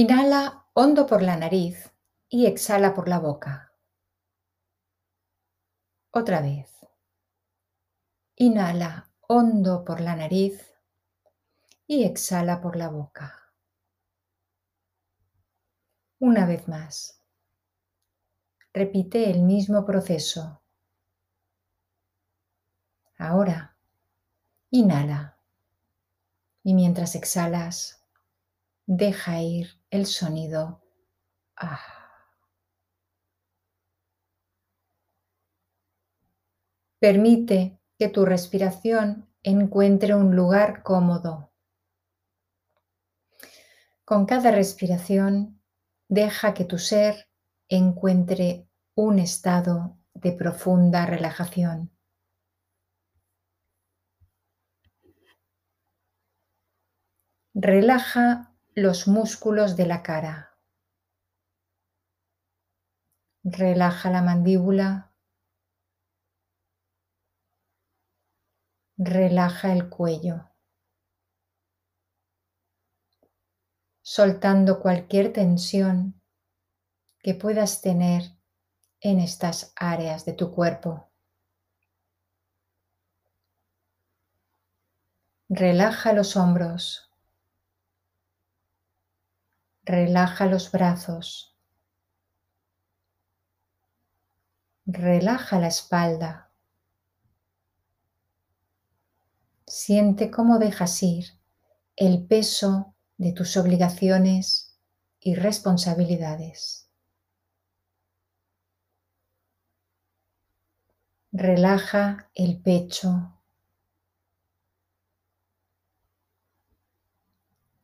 Inhala hondo por la nariz y exhala por la boca. Otra vez. Inhala hondo por la nariz y exhala por la boca. Una vez más. Repite el mismo proceso. Ahora, inhala y mientras exhalas, deja ir el sonido ah. Permite que tu respiración encuentre un lugar cómodo. Con cada respiración, deja que tu ser encuentre un estado de profunda relajación. Relaja los músculos de la cara. Relaja la mandíbula. Relaja el cuello. Soltando cualquier tensión que puedas tener en estas áreas de tu cuerpo. Relaja los hombros. Relaja los brazos. Relaja la espalda. Siente cómo dejas ir el peso de tus obligaciones y responsabilidades. Relaja el pecho,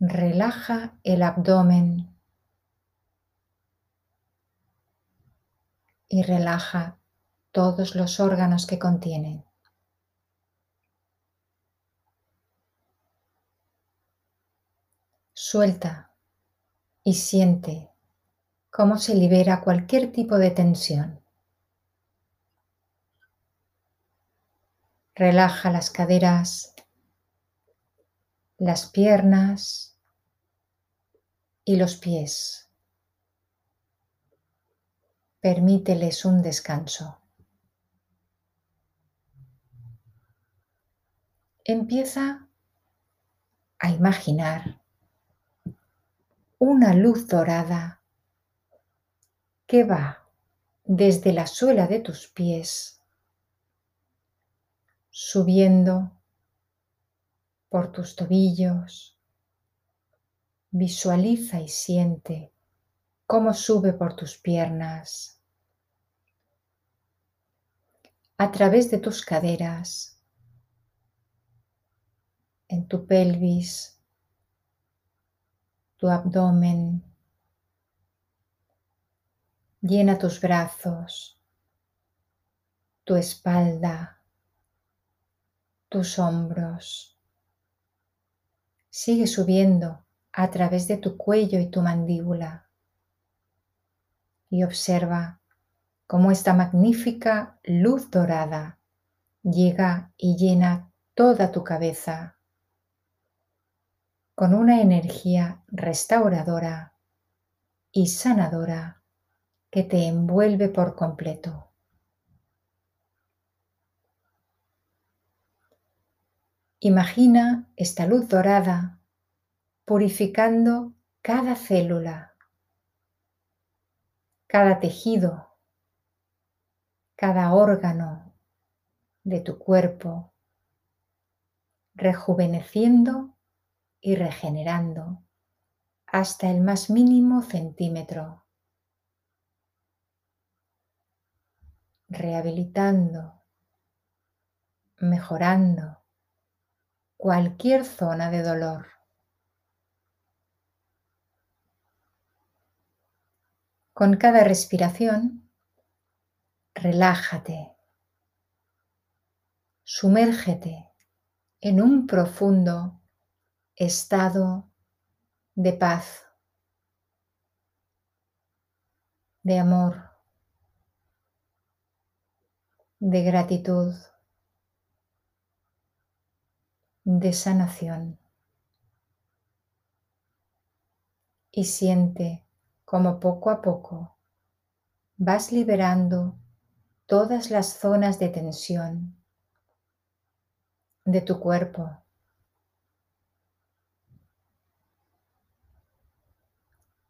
Relaja el abdomen y relaja todos los órganos que contienen. Suelta y siente cómo se libera cualquier tipo de tensión. Relaja las caderas, las piernas, y los pies. Permíteles un descanso. Empieza a imaginar una luz dorada que va desde la suela de tus pies, subiendo por tus tobillos, Visualiza y siente cómo sube por tus piernas, a través de tus caderas, en tu pelvis, tu abdomen. Llena tus brazos, tu espalda, tus hombros. Sigue subiendo a través de tu cuello y tu mandíbula y observa cómo esta magnífica luz dorada llega y llena toda tu cabeza con una energía restauradora y sanadora que te envuelve por completo. Imagina esta luz dorada purificando cada célula, cada tejido, cada órgano de tu cuerpo, rejuveneciendo y regenerando hasta el más mínimo centímetro, rehabilitando, mejorando cualquier zona de dolor. Con cada respiración, relájate, sumérgete en un profundo estado de paz, de amor, de gratitud, de sanación. y siente como poco a poco vas liberando todas las zonas de tensión de tu cuerpo.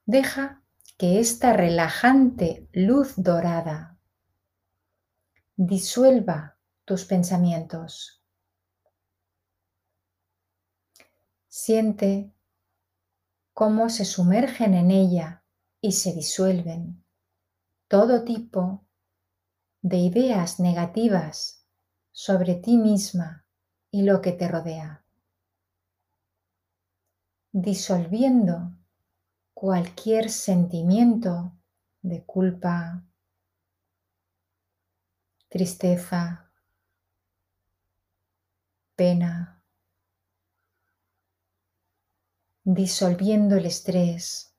Deja que esta relajante luz dorada disuelva tus pensamientos. Siente cómo se sumergen en ella y se disuelven todo tipo de ideas negativas sobre ti misma y lo que te rodea, disolviendo cualquier sentimiento de culpa, tristeza, pena, disolviendo el estrés,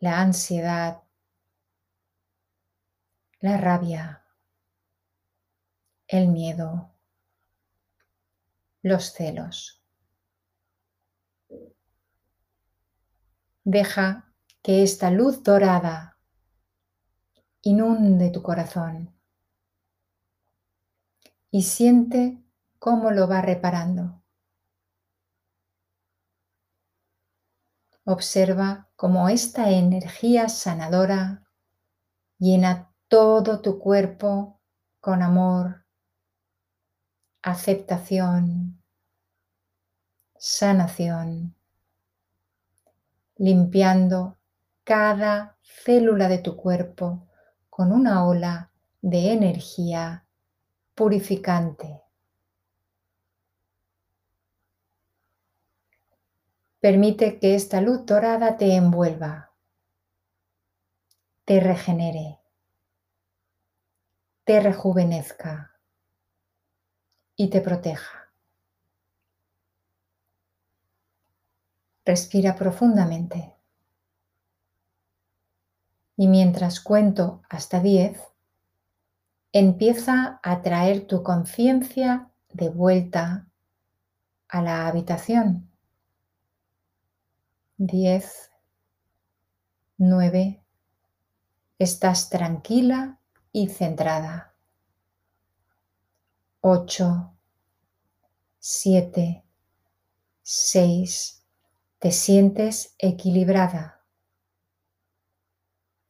la ansiedad, la rabia, el miedo, los celos. Deja que esta luz dorada inunde tu corazón y siente cómo lo va reparando. Observa cómo esta energía sanadora llena todo tu cuerpo con amor, aceptación, sanación, limpiando cada célula de tu cuerpo con una ola de energía purificante. Permite que esta luz dorada te envuelva, te regenere, te rejuvenezca y te proteja. Respira profundamente. Y mientras cuento hasta 10, empieza a traer tu conciencia de vuelta a la habitación 10, 9, estás tranquila y centrada. 8, 7, 6, te sientes equilibrada.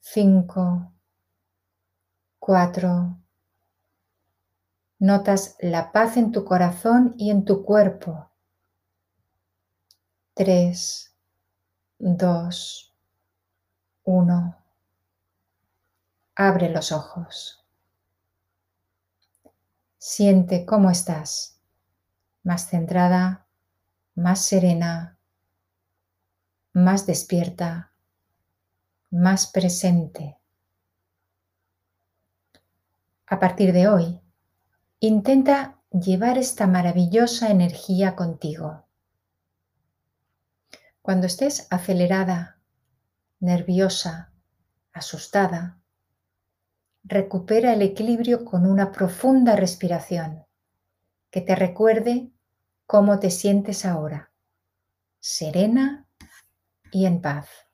5, 4, notas la paz en tu corazón y en tu cuerpo. 3, Dos, uno. Abre los ojos. Siente cómo estás, más centrada, más serena, más despierta, más presente. A partir de hoy, intenta llevar esta maravillosa energía contigo cuando estés acelerada, nerviosa, asustada, recupera el equilibrio con una profunda respiración que te recuerde cómo te sientes ahora, serena y en paz.